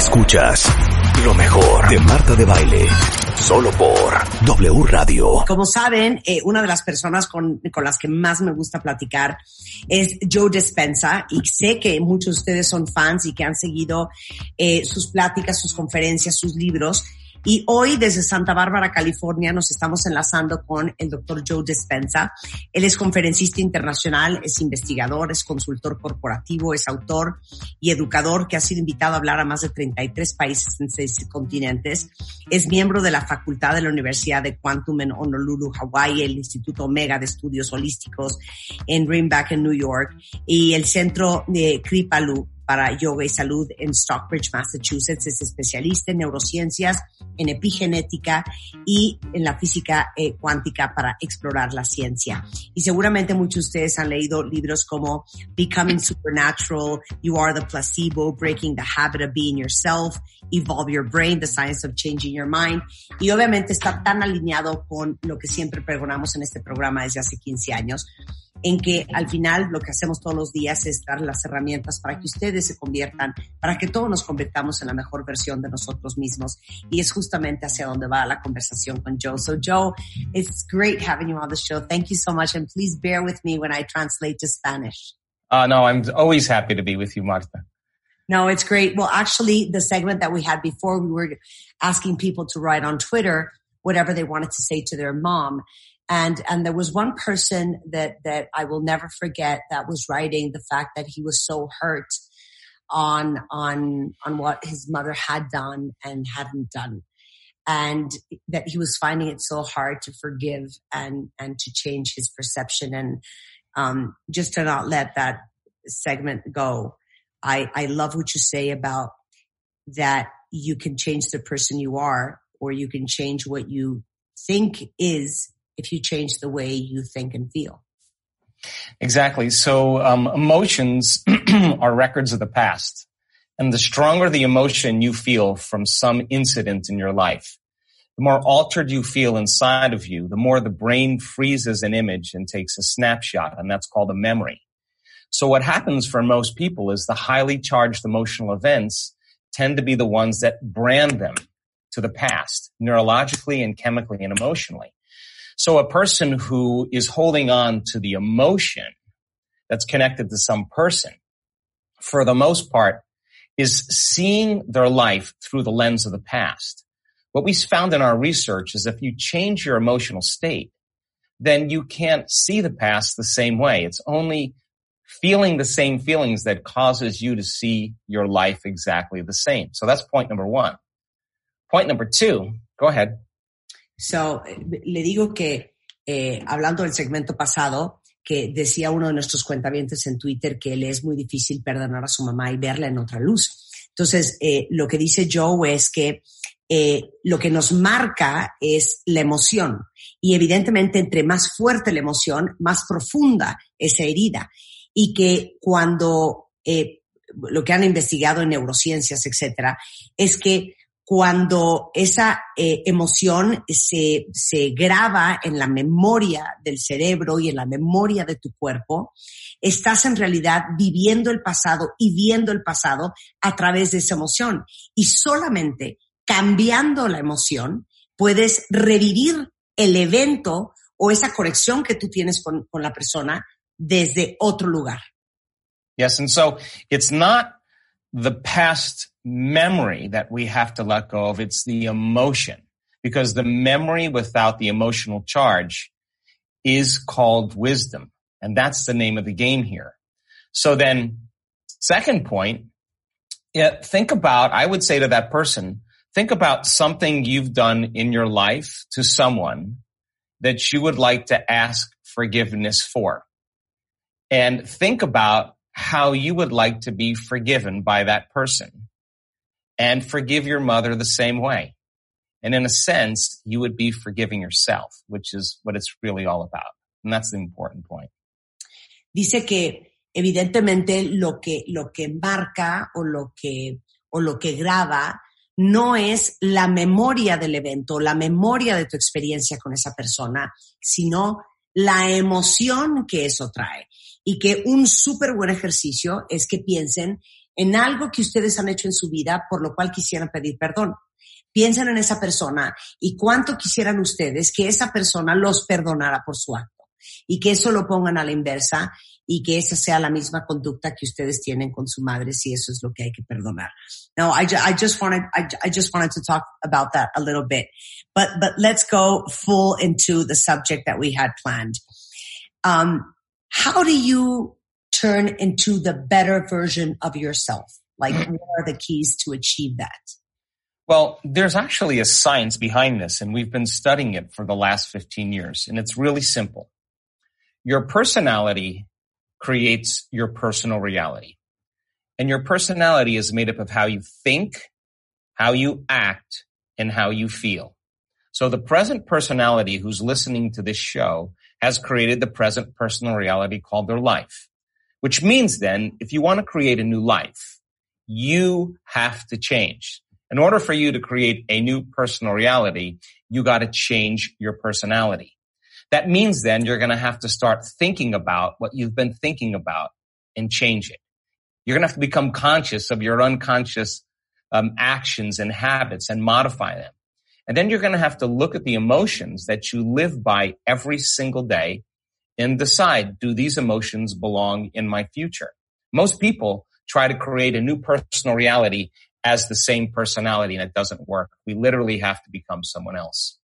Escuchas lo mejor de Marta de Baile, solo por W Radio. Como saben, eh, una de las personas con, con, las que más me gusta platicar es Joe Dispensa y sé que muchos de ustedes son fans y que han seguido eh, sus pláticas, sus conferencias, sus libros. Y hoy desde Santa Bárbara, California, nos estamos enlazando con el doctor Joe Dispensa. Él es conferencista internacional, es investigador, es consultor corporativo, es autor y educador que ha sido invitado a hablar a más de 33 países en seis continentes. Es miembro de la Facultad de la Universidad de Quantum en Honolulu, Hawaii, el Instituto Omega de Estudios Holísticos en Greenback, en New York, y el Centro de Kripalu para yoga y salud en Stockbridge, Massachusetts. Es especialista en neurociencias, en epigenética y en la física eh, cuántica para explorar la ciencia. Y seguramente muchos de ustedes han leído libros como Becoming Supernatural, You Are the Placebo, Breaking the Habit of Being Yourself, Evolve Your Brain, The Science of Changing Your Mind. Y obviamente está tan alineado con lo que siempre pregonamos en este programa desde hace 15 años, en que al final lo que hacemos todos los días es dar las herramientas para que ustedes se conviertan, para que todos nos convirtamos en la mejor versión de nosotros mismos. Y es justamente hacia donde va la conversación con Joe. So Joe, it's great having you on the show. Thank you so much. And please bear with me when I translate to Spanish. Uh, no, I'm always happy to be with you, Marta. No, it's great. Well, actually, the segment that we had before, we were asking people to write on Twitter whatever they wanted to say to their mom. And, and there was one person that, that I will never forget that was writing the fact that he was so hurt on, on, on what his mother had done and hadn't done. And that he was finding it so hard to forgive and, and to change his perception and, um, just to not let that segment go. I, I love what you say about that you can change the person you are or you can change what you think is if you change the way you think and feel. Exactly. So um, emotions are records of the past. And the stronger the emotion you feel from some incident in your life, the more altered you feel inside of you, the more the brain freezes an image and takes a snapshot, and that's called a memory. So what happens for most people is the highly charged emotional events tend to be the ones that brand them to the past, neurologically and chemically and emotionally. So a person who is holding on to the emotion that's connected to some person, for the most part, is seeing their life through the lens of the past. What we found in our research is if you change your emotional state, then you can't see the past the same way. It's only feeling the same feelings that causes you to see your life exactly the same. So that's point number one. Point number two, go ahead. So, le digo que, eh, hablando del segmento pasado, que decía uno de nuestros cuentavientes en Twitter que le es muy difícil perdonar a su mamá y verla en otra luz. Entonces, eh, lo que dice Joe es que eh, lo que nos marca es la emoción. Y evidentemente, entre más fuerte la emoción, más profunda esa herida. Y que cuando, eh, lo que han investigado en neurociencias, etcétera, es que cuando esa eh, emoción se, se graba en la memoria del cerebro y en la memoria de tu cuerpo, estás en realidad viviendo el pasado y viendo el pasado a través de esa emoción. Y solamente cambiando la emoción puedes revivir el evento o esa conexión que tú tienes con, con la persona desde otro lugar. Yes, and so it's not the past memory that we have to let go of. It's the emotion because the memory without the emotional charge is called wisdom. And that's the name of the game here. So then second point, yeah, think about, I would say to that person, think about something you've done in your life to someone that you would like to ask forgiveness for. And think about how you would like to be forgiven by that person and forgive your mother the same way. And in a sense, you would be forgiving yourself, which is what it's really all about. And that's the important point. Dice que evidentemente lo que, lo que marca o lo que, o lo que graba no es la memoria del evento, la memoria de tu experiencia con esa persona, sino la emoción que eso trae. Y que un súper buen ejercicio es que piensen en algo que ustedes han hecho en su vida por lo cual quisieran pedir perdón. Piensen en esa persona y cuánto quisieran ustedes que esa persona los perdonara por su acto y que eso lo pongan a la inversa y que esa sea la misma conducta que ustedes tienen con su madre si eso es lo que hay que perdonar. No, I, I just wanted, I, I just wanted to talk about that a little bit, but, but let's go full into the subject that we had planned. Um, how do you turn into the better version of yourself? Like what are the keys to achieve that? Well, there's actually a science behind this and we've been studying it for the last 15 years and it's really simple. Your personality creates your personal reality. And your personality is made up of how you think, how you act, and how you feel. So the present personality who's listening to this show has created the present personal reality called their life. Which means then, if you want to create a new life, you have to change. In order for you to create a new personal reality, you got to change your personality. That means then you're going to have to start thinking about what you've been thinking about and change it. You're going to have to become conscious of your unconscious um, actions and habits and modify them. And then you're going to have to look at the emotions that you live by every single day and decide, do these emotions belong in my future? Most people try to create a new personal reality as the same personality and it doesn't work. We literally have to become someone else.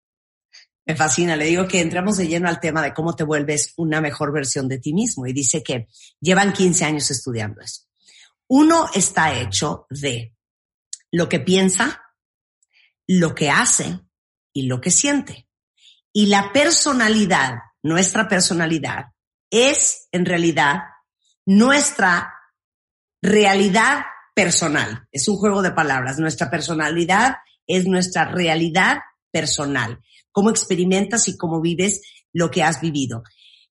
Me fascina. Le digo que entramos de lleno al tema de cómo te vuelves una mejor versión de ti mismo. Y dice que llevan 15 años estudiando eso. Uno está hecho de lo que piensa, lo que hace y lo que siente. Y la personalidad, nuestra personalidad, es en realidad nuestra realidad personal. Es un juego de palabras. Nuestra personalidad es nuestra realidad personal cómo experimentas y cómo vives lo que has vivido.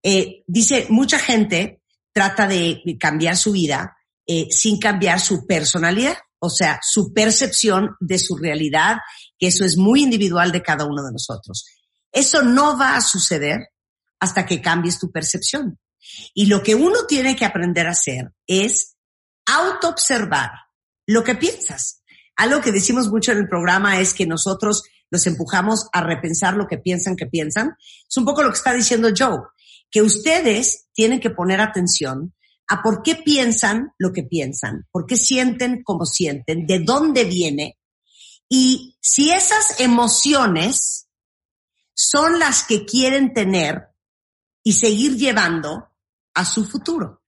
Eh, dice, mucha gente trata de cambiar su vida eh, sin cambiar su personalidad, o sea, su percepción de su realidad, que eso es muy individual de cada uno de nosotros. Eso no va a suceder hasta que cambies tu percepción. Y lo que uno tiene que aprender a hacer es autoobservar lo que piensas. Algo que decimos mucho en el programa es que nosotros los empujamos a repensar lo que piensan que piensan. Es un poco lo que está diciendo Joe, que ustedes tienen que poner atención a por qué piensan lo que piensan, por qué sienten como sienten, de dónde viene y si esas emociones son las que quieren tener y seguir llevando a su futuro.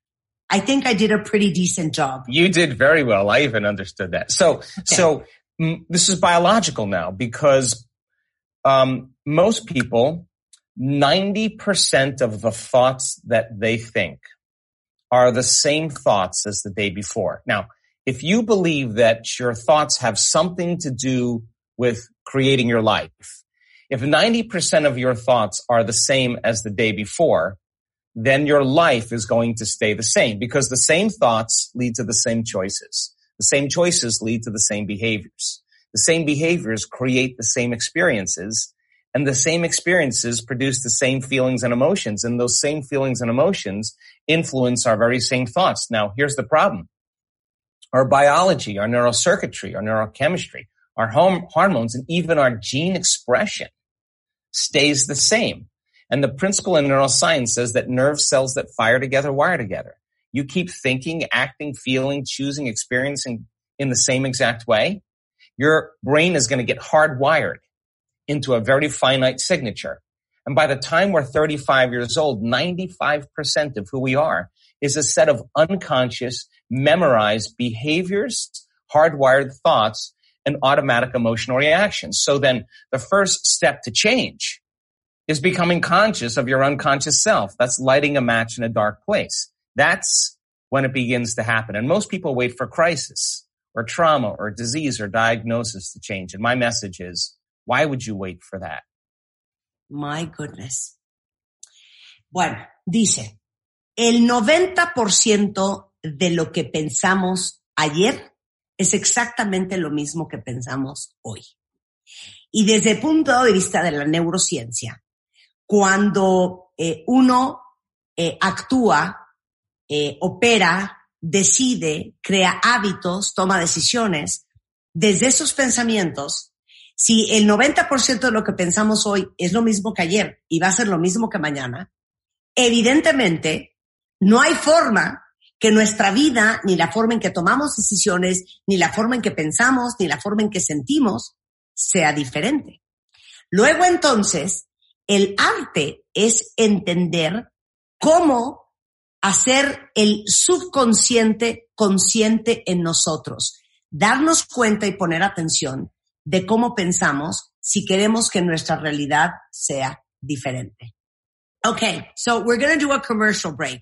I think I did a pretty decent job. You did very well. I even understood that. So, okay. so this is biological now because um, most people, 90% of the thoughts that they think are the same thoughts as the day before. Now, if you believe that your thoughts have something to do with creating your life, if 90% of your thoughts are the same as the day before, then your life is going to stay the same because the same thoughts lead to the same choices. The same choices lead to the same behaviors. The same behaviors create the same experiences and the same experiences produce the same feelings and emotions and those same feelings and emotions influence our very same thoughts. Now, here's the problem. Our biology, our neurocircuitry, our neurochemistry, our hormones, and even our gene expression stays the same. And the principle in neuroscience says that nerve cells that fire together wire together. You keep thinking, acting, feeling, choosing, experiencing in the same exact way, your brain is going to get hardwired into a very finite signature. And by the time we're 35 years old, 95% of who we are is a set of unconscious, memorized behaviors, hardwired thoughts, and automatic emotional reactions. So then the first step to change is becoming conscious of your unconscious self. That's lighting a match in a dark place. That's when it begins to happen. And most people wait for crisis or trauma or disease or diagnosis to change. And my message is, why would you wait for that? My goodness. Bueno, dice, el 90% de lo que pensamos ayer es exactamente lo mismo que pensamos hoy. Y desde el punto de vista de la neurociencia, cuando eh, uno eh, actúa, eh, opera decide, crea hábitos, toma decisiones desde esos pensamientos. Si el 90% de lo que pensamos hoy es lo mismo que ayer y va a ser lo mismo que mañana, evidentemente no hay forma que nuestra vida, ni la forma en que tomamos decisiones, ni la forma en que pensamos, ni la forma en que sentimos, sea diferente. Luego entonces, el arte es entender cómo hacer el subconsciente consciente en nosotros, darnos cuenta y poner atención de cómo pensamos si queremos que nuestra realidad sea diferente. Okay, so we're going to do a commercial break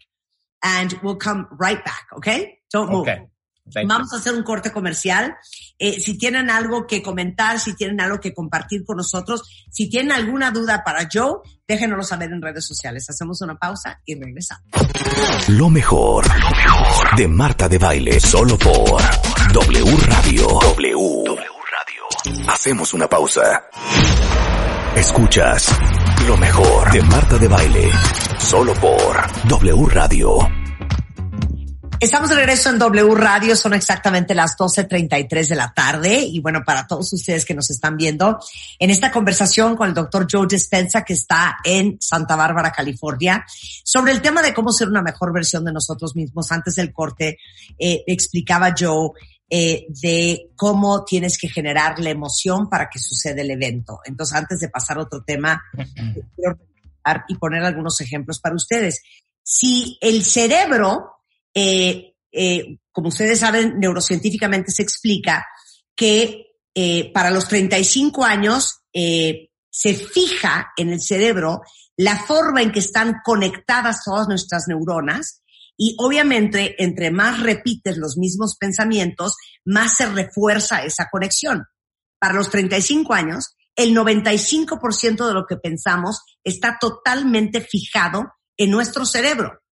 and we'll come right back, okay? Don't move. Thank Vamos you. a hacer un corte comercial. Eh, si tienen algo que comentar, si tienen algo que compartir con nosotros, si tienen alguna duda para Joe, déjenoslo saber en redes sociales. Hacemos una pausa y regresamos. Lo mejor, lo mejor de Marta de Baile, solo por W Radio. W. W Radio. Hacemos una pausa. Escuchas lo mejor de Marta de Baile, solo por W Radio. Estamos de regreso en W Radio, son exactamente las 12.33 de la tarde y bueno, para todos ustedes que nos están viendo, en esta conversación con el doctor Joe Dispensa que está en Santa Bárbara, California, sobre el tema de cómo ser una mejor versión de nosotros mismos. Antes del corte eh, explicaba Joe eh, de cómo tienes que generar la emoción para que suceda el evento. Entonces, antes de pasar a otro tema, quiero y poner algunos ejemplos para ustedes. Si el cerebro eh, eh, como ustedes saben, neurocientíficamente se explica que eh, para los 35 años se fija en el cerebro la forma en que están conectadas todas nuestras neuronas y obviamente entre más repites los mismos pensamientos, más se refuerza esa conexión. Para los 35 años, el 95% de lo que pensamos está totalmente fijado en nuestro cerebro.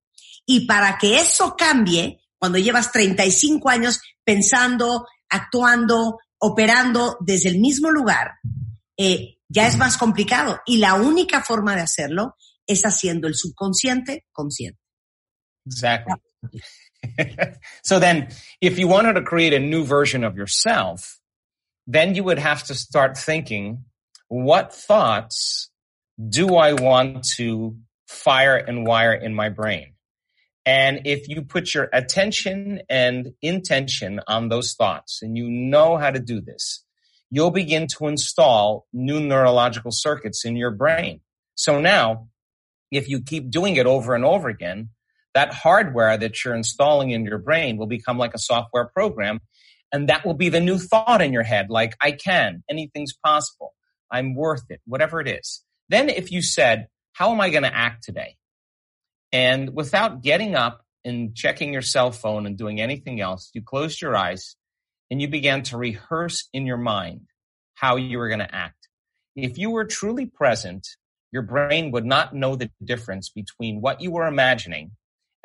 Y para que eso cambie, cuando llevas 35 años pensando, actuando, operando desde el mismo lugar, eh, ya es más complicado. Y la única forma de hacerlo es haciendo el subconsciente consciente. Exactly. so then, if you wanted to create a new version of yourself, then you would have to start thinking, what thoughts do I want to fire and wire in my brain? And if you put your attention and intention on those thoughts and you know how to do this, you'll begin to install new neurological circuits in your brain. So now, if you keep doing it over and over again, that hardware that you're installing in your brain will become like a software program. And that will be the new thought in your head, like, I can, anything's possible, I'm worth it, whatever it is. Then if you said, how am I going to act today? And without getting up and checking your cell phone and doing anything else, you closed your eyes and you began to rehearse in your mind how you were going to act. If you were truly present, your brain would not know the difference between what you were imagining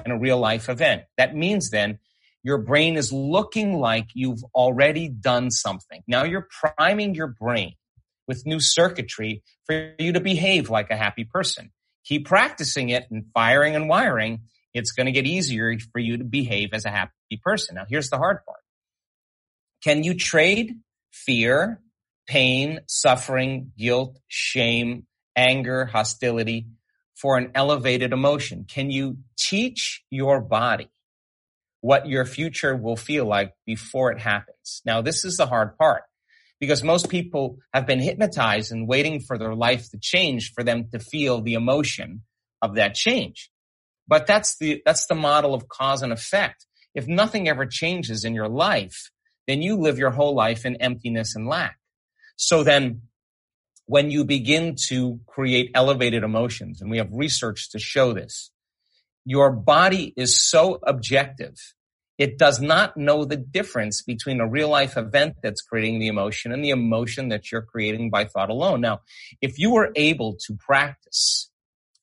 and a real life event. That means then your brain is looking like you've already done something. Now you're priming your brain with new circuitry for you to behave like a happy person. Keep practicing it and firing and wiring. It's going to get easier for you to behave as a happy person. Now here's the hard part. Can you trade fear, pain, suffering, guilt, shame, anger, hostility for an elevated emotion? Can you teach your body what your future will feel like before it happens? Now, this is the hard part because most people have been hypnotized and waiting for their life to change for them to feel the emotion of that change. But that's the, that's the model of cause and effect. If nothing ever changes in your life, then you live your whole life in emptiness and lack. So then when you begin to create elevated emotions, and we have research to show this, your body is so objective. It does not know the difference between a real life event that's creating the emotion and the emotion that you're creating by thought alone. Now, if you were able to practice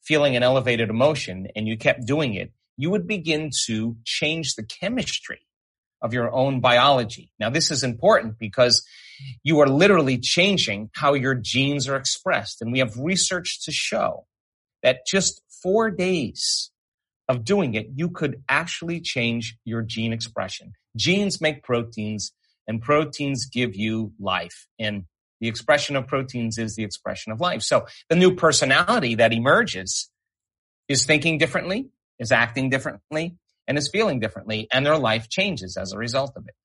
feeling an elevated emotion and you kept doing it, you would begin to change the chemistry of your own biology. Now, this is important because you are literally changing how your genes are expressed. And we have research to show that just four days of doing it, you could actually change your gene expression. Genes make proteins and proteins give you life. And the expression of proteins is the expression of life. So the new personality that emerges is thinking differently, is acting differently, and is feeling differently, and their life changes as a result of it.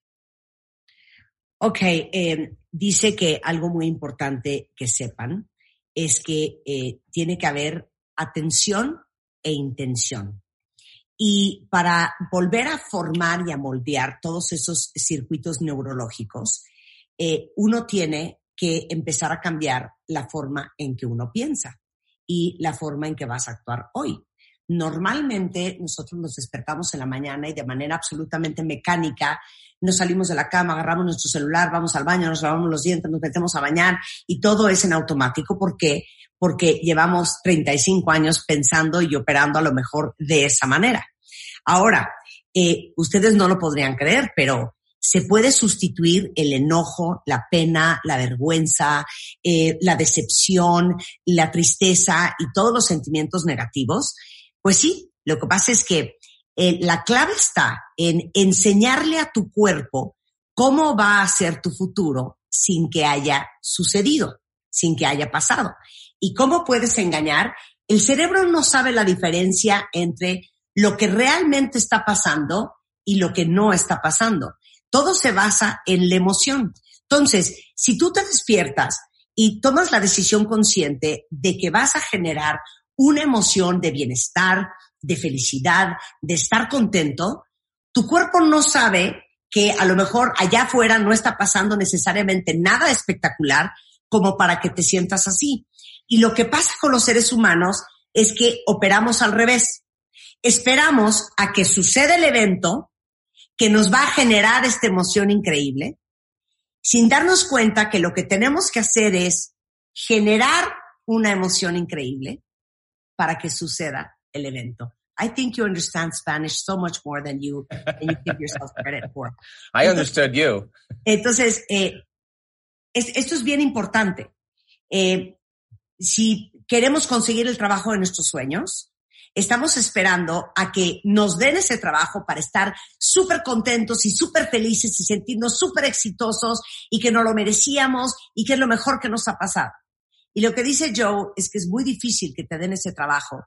Ok, eh, dice que algo muy importante que sepan es que eh, tiene que haber atención e intención. Y para volver a formar y a moldear todos esos circuitos neurológicos, eh, uno tiene que empezar a cambiar la forma en que uno piensa y la forma en que vas a actuar hoy. Normalmente nosotros nos despertamos en la mañana y de manera absolutamente mecánica nos salimos de la cama, agarramos nuestro celular, vamos al baño, nos lavamos los dientes, nos metemos a bañar y todo es en automático. ¿Por qué? Porque llevamos 35 años pensando y operando a lo mejor de esa manera. Ahora, eh, ustedes no lo podrían creer, pero se puede sustituir el enojo, la pena, la vergüenza, eh, la decepción, la tristeza y todos los sentimientos negativos pues sí, lo que pasa es que eh, la clave está en enseñarle a tu cuerpo cómo va a ser tu futuro sin que haya sucedido, sin que haya pasado. ¿Y cómo puedes engañar? El cerebro no sabe la diferencia entre lo que realmente está pasando y lo que no está pasando. Todo se basa en la emoción. Entonces, si tú te despiertas y tomas la decisión consciente de que vas a generar una emoción de bienestar, de felicidad, de estar contento, tu cuerpo no sabe que a lo mejor allá afuera no está pasando necesariamente nada espectacular como para que te sientas así. Y lo que pasa con los seres humanos es que operamos al revés. Esperamos a que suceda el evento que nos va a generar esta emoción increíble, sin darnos cuenta que lo que tenemos que hacer es generar una emoción increíble para que suceda el evento. I think you understand Spanish so much more than you, than you give yourself credit for. I understood you. Entonces, eh, es, esto es bien importante. Eh, si queremos conseguir el trabajo de nuestros sueños, estamos esperando a que nos den ese trabajo para estar súper contentos y súper felices y sentirnos súper exitosos y que no lo merecíamos y que es lo mejor que nos ha pasado. Y lo que dice Joe es que es muy difícil que te den ese trabajo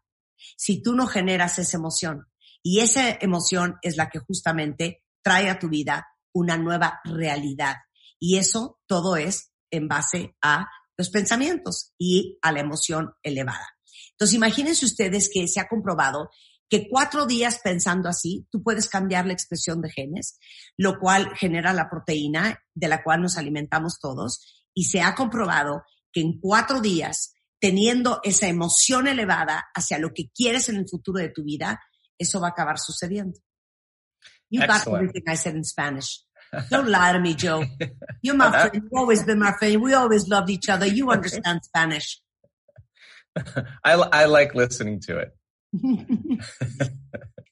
si tú no generas esa emoción. Y esa emoción es la que justamente trae a tu vida una nueva realidad. Y eso todo es en base a los pensamientos y a la emoción elevada. Entonces, imagínense ustedes que se ha comprobado que cuatro días pensando así, tú puedes cambiar la expresión de genes, lo cual genera la proteína de la cual nos alimentamos todos. Y se ha comprobado que en cuatro días, teniendo esa emoción elevada hacia lo que quieres en el futuro de tu vida, eso va a acabar sucediendo. You got everything I said in Spanish. Don't lie to me, Joe. You're my friend. You've always been my friend. We always loved each other. You understand Spanish. I, I like listening to it.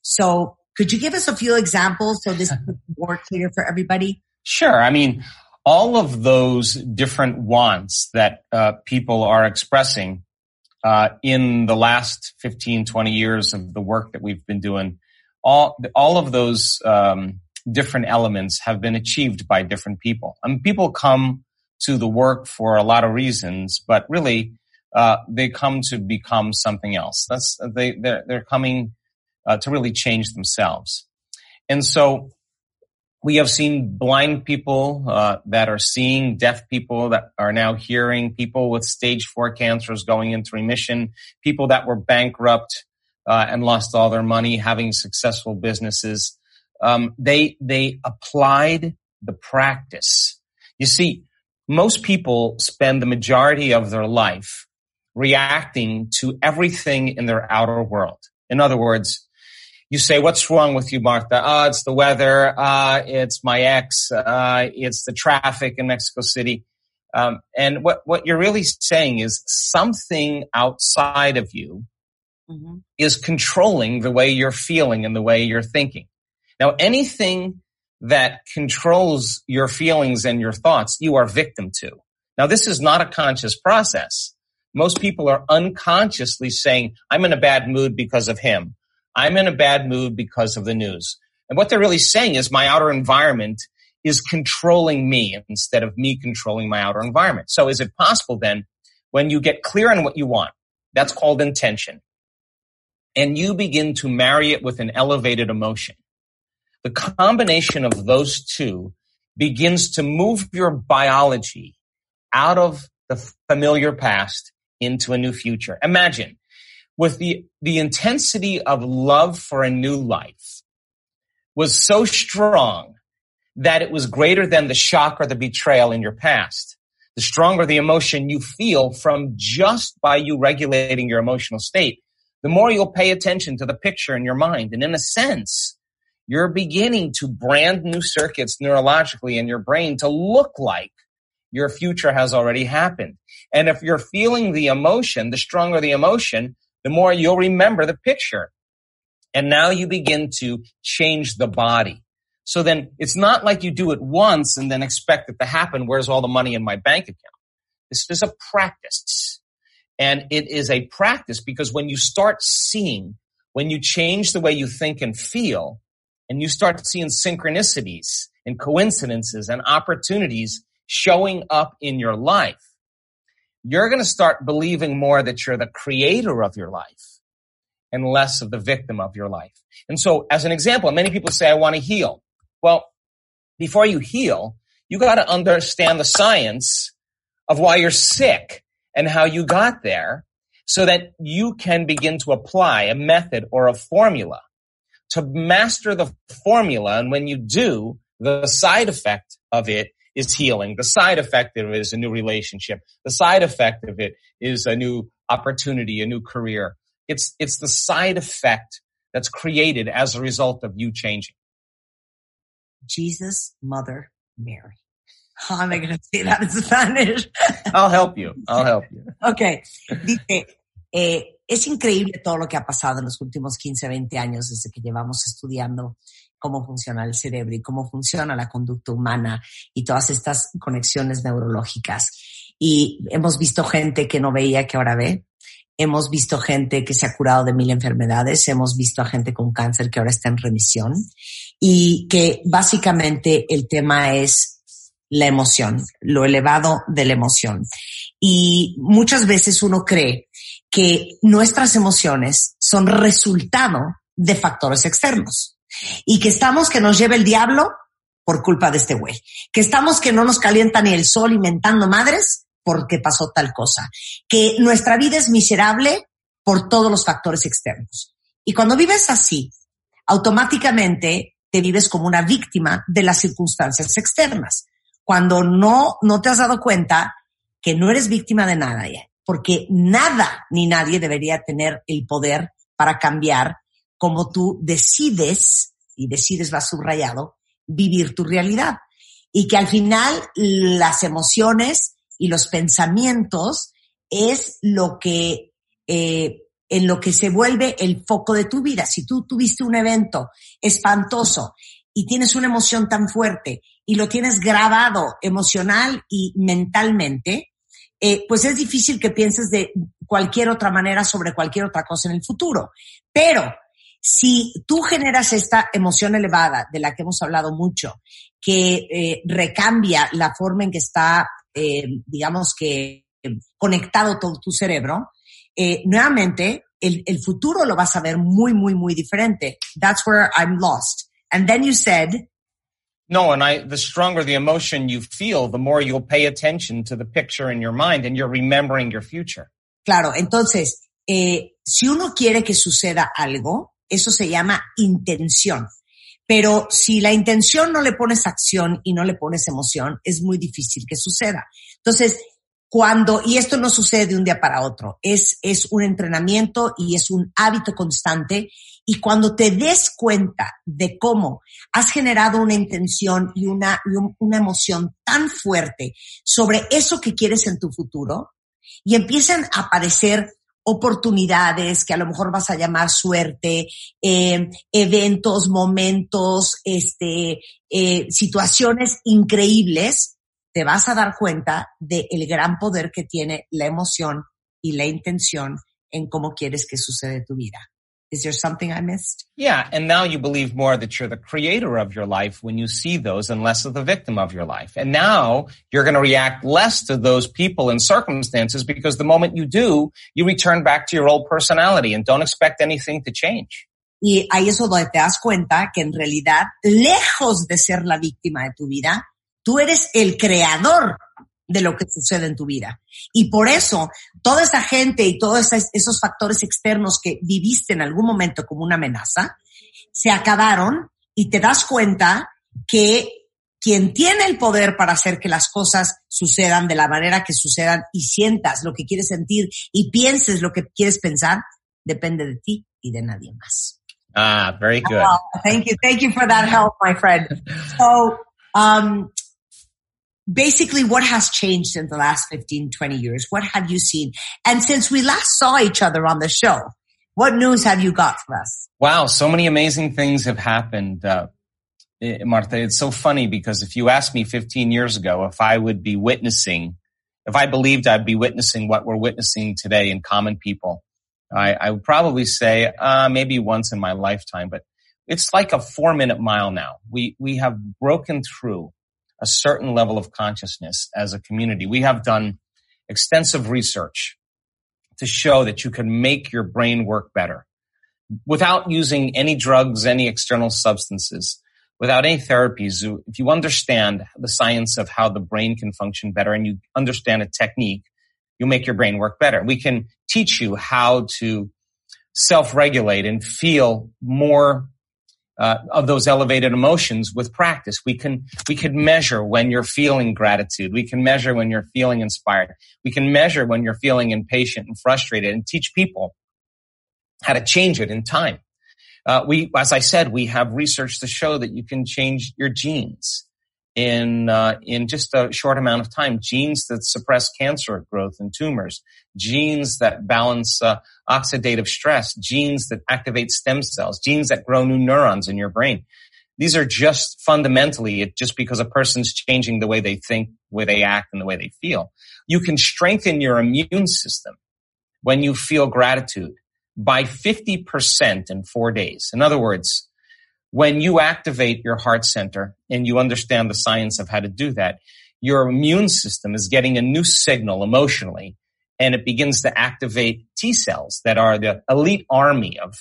so could you give us a few examples so this is more clear for everybody? Sure. I mean, all of those different wants that uh, people are expressing uh, in the last 15, 20 years of the work that we've been doing, all, all of those um, different elements have been achieved by different people. I mean, people come to the work for a lot of reasons, but really, uh, they come to become something else. That's they they're, they're coming uh, to really change themselves, and so we have seen blind people uh, that are seeing, deaf people that are now hearing, people with stage four cancers going into remission, people that were bankrupt uh, and lost all their money, having successful businesses. Um, they they applied the practice. You see, most people spend the majority of their life reacting to everything in their outer world. In other words, you say, what's wrong with you, Martha? Oh, it's the weather. Uh, it's my ex. Uh, it's the traffic in Mexico City. Um, and what, what you're really saying is something outside of you mm-hmm. is controlling the way you're feeling and the way you're thinking. Now, anything that controls your feelings and your thoughts, you are victim to. Now, this is not a conscious process. Most people are unconsciously saying, I'm in a bad mood because of him I'm in a bad mood because of the news. And what they're really saying is my outer environment is controlling me instead of me controlling my outer environment. So is it possible then when you get clear on what you want, that's called intention, and you begin to marry it with an elevated emotion, the combination of those two begins to move your biology out of the familiar past into a new future. Imagine with the, the intensity of love for a new life was so strong that it was greater than the shock or the betrayal in your past. The stronger the emotion you feel from just by you regulating your emotional state, the more you'll pay attention to the picture in your mind. And in a sense, you're beginning to brand new circuits neurologically in your brain to look like your future has already happened. And if you're feeling the emotion, the stronger the emotion, the more you'll remember the picture. And now you begin to change the body. So then it's not like you do it once and then expect it to happen. Where's all the money in my bank account? This is a practice. And it is a practice because when you start seeing, when you change the way you think and feel, and you start seeing synchronicities and coincidences and opportunities showing up in your life, you're going to start believing more that you're the creator of your life and less of the victim of your life. And so as an example, many people say, I want to heal. Well, before you heal, you got to understand the science of why you're sick and how you got there so that you can begin to apply a method or a formula to master the formula. And when you do, the side effect of it is healing. The side effect of it is a new relationship. The side effect of it is a new opportunity, a new career. It's, it's the side effect that's created as a result of you changing. Jesus, Mother, Mary. How am I going to say that in Spanish? I'll help you. I'll help you. Okay. Dice, eh, es increíble todo lo que ha pasado en los últimos 15, 20 años desde que llevamos estudiando cómo funciona el cerebro y cómo funciona la conducta humana y todas estas conexiones neurológicas. Y hemos visto gente que no veía que ahora ve. Hemos visto gente que se ha curado de mil enfermedades. Hemos visto a gente con cáncer que ahora está en remisión. Y que básicamente el tema es la emoción, lo elevado de la emoción. Y muchas veces uno cree que nuestras emociones son resultado de factores externos y que estamos que nos lleve el diablo por culpa de este güey, que estamos que no nos calienta ni el sol inventando madres porque pasó tal cosa, que nuestra vida es miserable por todos los factores externos. Y cuando vives así, automáticamente te vives como una víctima de las circunstancias externas, cuando no, no te has dado cuenta que no eres víctima de nada, porque nada ni nadie debería tener el poder para cambiar como tú decides, y decides va subrayado, vivir tu realidad. Y que al final las emociones y los pensamientos es lo que, eh, en lo que se vuelve el foco de tu vida. Si tú tuviste un evento espantoso y tienes una emoción tan fuerte y lo tienes grabado emocional y mentalmente, eh, pues es difícil que pienses de cualquier otra manera sobre cualquier otra cosa en el futuro. Pero si tú generas esta emoción elevada de la que hemos hablado mucho, que eh, recambia la forma en que está, eh, digamos que, conectado todo tu cerebro, eh, nuevamente el, el futuro lo vas a ver muy, muy, muy diferente. That's where I'm lost. And then you said, no, and I, the stronger the emotion you feel, the more you'll pay attention to the picture in your mind and you're remembering your future. Claro, entonces, eh, si uno quiere que suceda algo, eso se llama intención. Pero si la intención no le pones acción y no le pones emoción, es muy difícil que suceda. Entonces, cuando, y esto no sucede de un día para otro, es, es un entrenamiento y es un hábito constante. Y cuando te des cuenta de cómo has generado una intención y una, una emoción tan fuerte sobre eso que quieres en tu futuro, y empiezan a aparecer oportunidades que a lo mejor vas a llamar suerte, eh, eventos, momentos, este, eh, situaciones increíbles, te vas a dar cuenta del el gran poder que tiene la emoción y la intención en cómo quieres que sucede tu vida. Is there something I missed? Yeah, and now you believe more that you're the creator of your life when you see those and less of the victim of your life. And now you're going to react less to those people and circumstances because the moment you do, you return back to your old personality and don't expect anything to change. Y ahí es donde te das cuenta que en realidad, lejos de ser la víctima de tu vida, tú eres el creador de lo que sucede en tu vida. Y por eso, toda esa gente y todos esos factores externos que viviste en algún momento como una amenaza, se acabaron y te das cuenta que quien tiene el poder para hacer que las cosas sucedan de la manera que sucedan y sientas lo que quieres sentir y pienses lo que quieres pensar, depende de ti y de nadie más. Ah, very good. Oh, thank you. Thank you for that help, my friend. So, um, basically what has changed in the last 15, 20 years? What have you seen? And since we last saw each other on the show, what news have you got for us? Wow, so many amazing things have happened. Uh, eh, Marta, it's so funny because if you asked me 15 years ago if I would be witnessing, if I believed I'd be witnessing what we're witnessing today in common people, I, I would probably say uh, maybe once in my lifetime, but it's like a four minute mile now. We we have broken through a certain level of consciousness as a community. We have done extensive research to show that you can make your brain work better without using any drugs, any external substances, without any therapies. If you understand the science of how the brain can function better and you understand a technique, you'll make your brain work better. We can teach you how to self-regulate and feel more uh, of those elevated emotions with practice. We can we can measure when you're feeling gratitude. We can measure when you're feeling inspired. We can measure when you're feeling impatient and frustrated, and teach people how to change it in time. Uh, we, as I said, we have research to show that you can change your genes in uh, in just a short amount of time. Genes that suppress cancer growth and tumors, genes that balance uh, oxidative stress, genes that activate stem cells, genes that grow new neurons in your brain. These are just fundamentally it, just because a person's changing the way they think, the way they act, and the way they feel. You can strengthen your immune system when you feel gratitude by 50% in four days. In other words, when you activate your heart center and you understand the science of how to do that, your immune system is getting a new signal emotionally and it begins to activate T cells that are the elite army of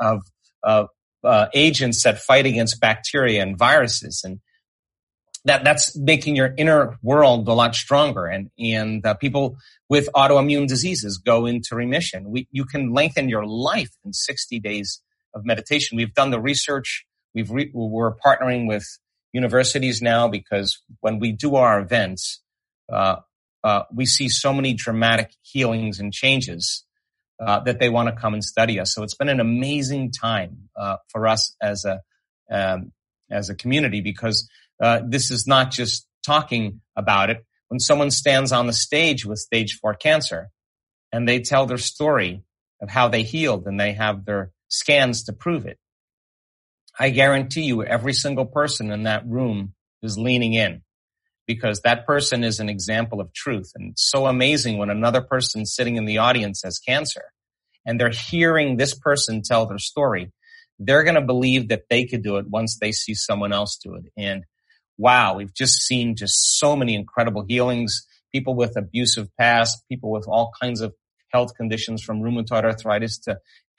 of, of uh, agents that fight against bacteria and viruses. And that that's making your inner world a lot stronger. And and uh, people with autoimmune diseases go into remission. We, you can lengthen your life in 60 days of meditation. We've done the research. We've re- we're partnering with universities now because when we do our events, uh, uh, we see so many dramatic healings and changes uh, that they want to come and study us. So it's been an amazing time uh, for us as a um, as a community because uh, this is not just talking about it. When someone stands on the stage with stage four cancer and they tell their story of how they healed and they have their scans to prove it. I guarantee you every single person in that room is leaning in because that person is an example of truth. And it's so amazing when another person sitting in the audience has cancer and they're hearing this person tell their story. They're going to believe that they could do it once they see someone else do it. And wow, we've just seen just so many incredible healings. People with abusive past, people with all kinds of health conditions from rheumatoid arthritis to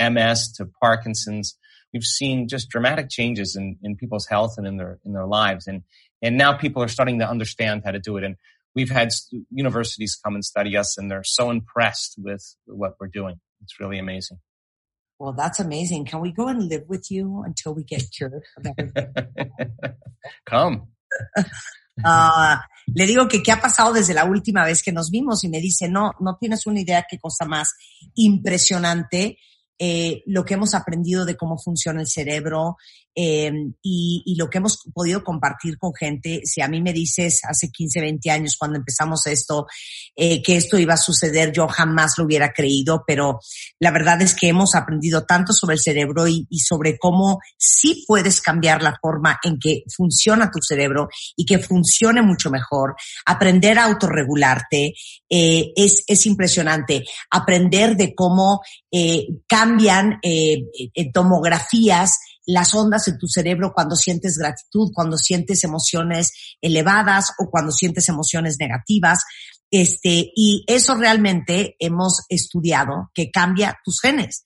MS to Parkinson's. We've seen just dramatic changes in, in people's health and in their, in their lives. And, and now people are starting to understand how to do it. And we've had universities come and study us and they're so impressed with what we're doing. It's really amazing. Well, that's amazing. Can we go and live with you until we get cured Come. Uh, le digo que qué ha pasado desde la última vez que nos vimos y me dice, no, no tienes una idea qué cosa más impresionante eh, lo que hemos aprendido de cómo funciona el cerebro eh, y, y, lo que hemos podido compartir con gente. Si a mí me dices hace 15, 20 años cuando empezamos esto, eh, que esto iba a suceder, yo jamás lo hubiera creído, pero la verdad es que hemos aprendido tanto sobre el cerebro y, y sobre cómo sí puedes cambiar la forma en que funciona tu cerebro y que funcione mucho mejor. Aprender a autorregularte eh, es, es impresionante. Aprender de cómo cada cambian eh, eh, tomografías las ondas en tu cerebro cuando sientes gratitud, cuando sientes emociones elevadas o cuando sientes emociones negativas. Este, y eso realmente hemos estudiado que cambia tus genes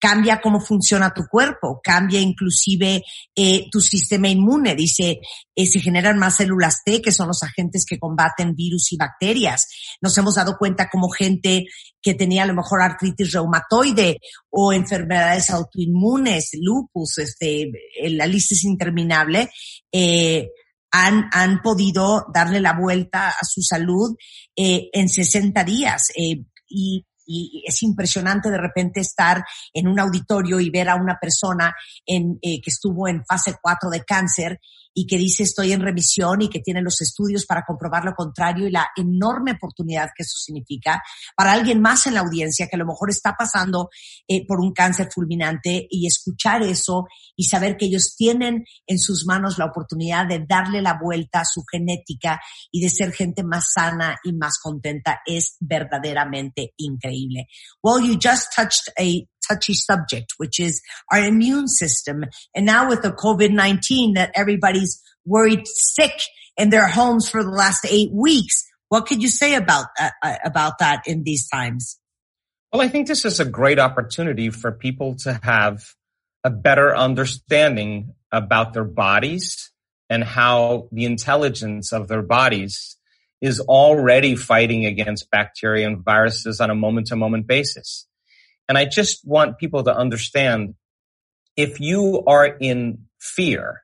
cambia cómo funciona tu cuerpo, cambia inclusive eh, tu sistema inmune. Dice, eh, se generan más células T, que son los agentes que combaten virus y bacterias. Nos hemos dado cuenta como gente que tenía a lo mejor artritis reumatoide o enfermedades autoinmunes, lupus, este, la lista es interminable, eh, han, han podido darle la vuelta a su salud eh, en 60 días. Eh, y y es impresionante de repente estar en un auditorio y ver a una persona en, eh, que estuvo en fase 4 de cáncer y que dice estoy en remisión y que tiene los estudios para comprobar lo contrario y la enorme oportunidad que eso significa para alguien más en la audiencia que a lo mejor está pasando eh, por un cáncer fulminante y escuchar eso y saber que ellos tienen en sus manos la oportunidad de darle la vuelta a su genética y de ser gente más sana y más contenta es verdaderamente increíble. Well, you just touched a touchy subject, which is our immune system. And now with the COVID-19 that everybody's worried sick in their homes for the last eight weeks, what could you say about uh, uh, about that in these times? Well, I think this is a great opportunity for people to have a better understanding about their bodies and how the intelligence of their bodies is already fighting against bacteria and viruses on a moment to moment basis. And I just want people to understand if you are in fear,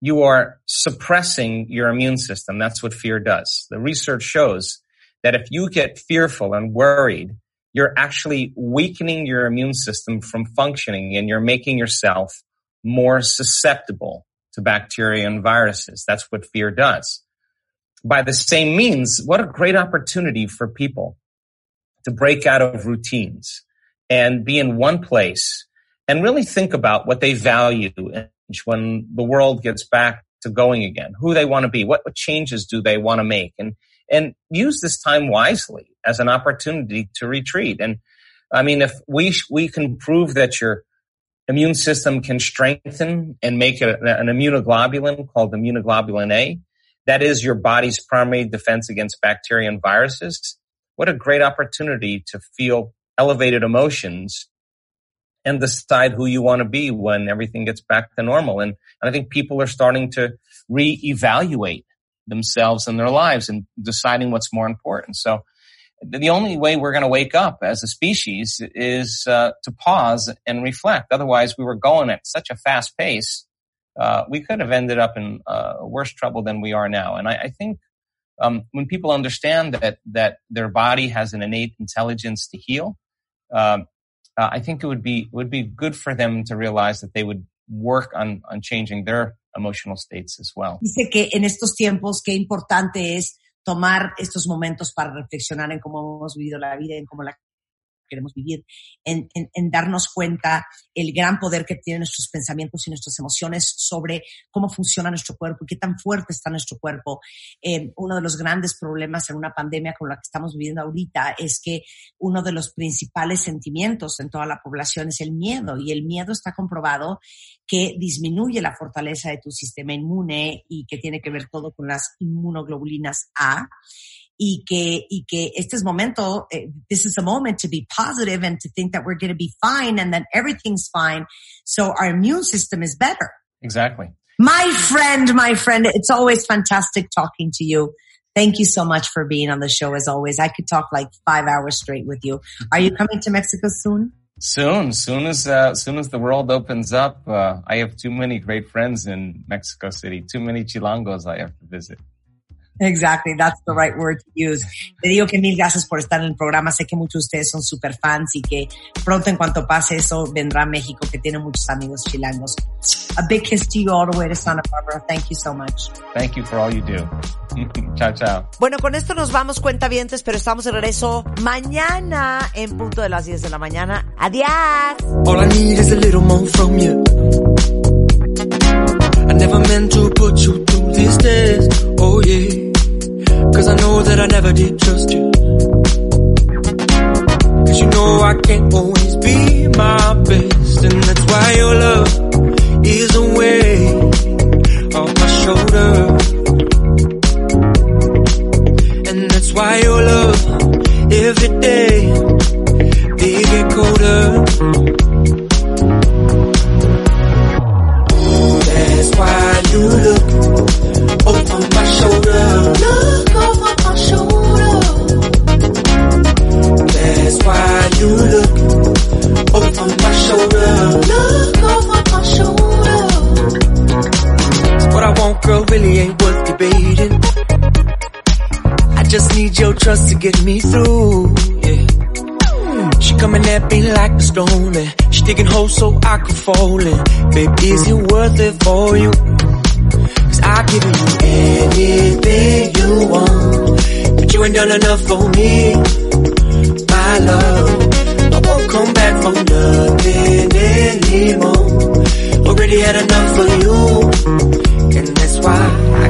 you are suppressing your immune system. That's what fear does. The research shows that if you get fearful and worried, you're actually weakening your immune system from functioning and you're making yourself more susceptible to bacteria and viruses. That's what fear does. By the same means, what a great opportunity for people to break out of routines and be in one place and really think about what they value when the world gets back to going again, who they want to be, what, what changes do they want to make and, and use this time wisely as an opportunity to retreat. And I mean, if we, we can prove that your immune system can strengthen and make a, an immunoglobulin called immunoglobulin A, that is your body's primary defense against bacteria and viruses. What a great opportunity to feel elevated emotions and decide who you want to be when everything gets back to normal. And, and I think people are starting to reevaluate themselves and their lives and deciding what's more important. So the only way we're going to wake up as a species is uh, to pause and reflect. Otherwise, we were going at such a fast pace. Uh, we could have ended up in uh, worse trouble than we are now. And I, I think um, when people understand that that their body has an innate intelligence to heal, um, uh, I think it would be would be good for them to realize that they would work on on changing their emotional states as well. Dice que en estos tiempos qué importante es tomar estos momentos para reflexionar en cómo hemos vivido la vida, en cómo la queremos vivir, en, en, en, darnos cuenta el gran poder que tienen nuestros pensamientos y nuestras emociones sobre cómo funciona nuestro cuerpo y qué tan fuerte está nuestro cuerpo. Eh, uno de los grandes problemas en una pandemia como la que estamos viviendo ahorita es que uno de los principales sentimientos en toda la población es el miedo y el miedo está comprobado que disminuye la fortaleza de tu sistema inmune y que tiene que ver todo con las inmunoglobulinas A y que, y que este es momento, eh, this is a moment to be positive and to think that we're going to be fine and that everything's fine. So our immune system is better. Exactly. My friend, my friend, it's always fantastic talking to you. Thank you so much for being on the show as always. I could talk like five hours straight with you. Are you coming to Mexico soon? Soon, soon as uh, soon as the world opens up, uh, I have too many great friends in Mexico City. Too many chilangos I have to visit. Exactly, that's the right word to use. Te digo que mil gracias por estar en el programa. Sé que muchos de ustedes son super fans y que pronto en cuanto pase eso vendrá a México, que tiene muchos amigos chilangos. A big kiss to you all the way to Santa Barbara. Thank you so much. Thank you for all you do. chao, chao. Bueno, con esto nos vamos cuentavientes, pero estamos de regreso mañana en punto de las 10 de la mañana. Adiós. I never meant to put you through this test. Oh yeah. Cause I know that I never did trust you. Cause you know I I can't always be my best. And that's why your love is a weight off my shoulder. And that's why your love every day trust to get me through. Yeah. She coming at me like a stone she digging holes so I can fall in. Baby, is it worth it for you? Cause I've given you anything you want, but you ain't done enough for me. My love, I won't come back for nothing anymore. Already had enough for you, and that's why I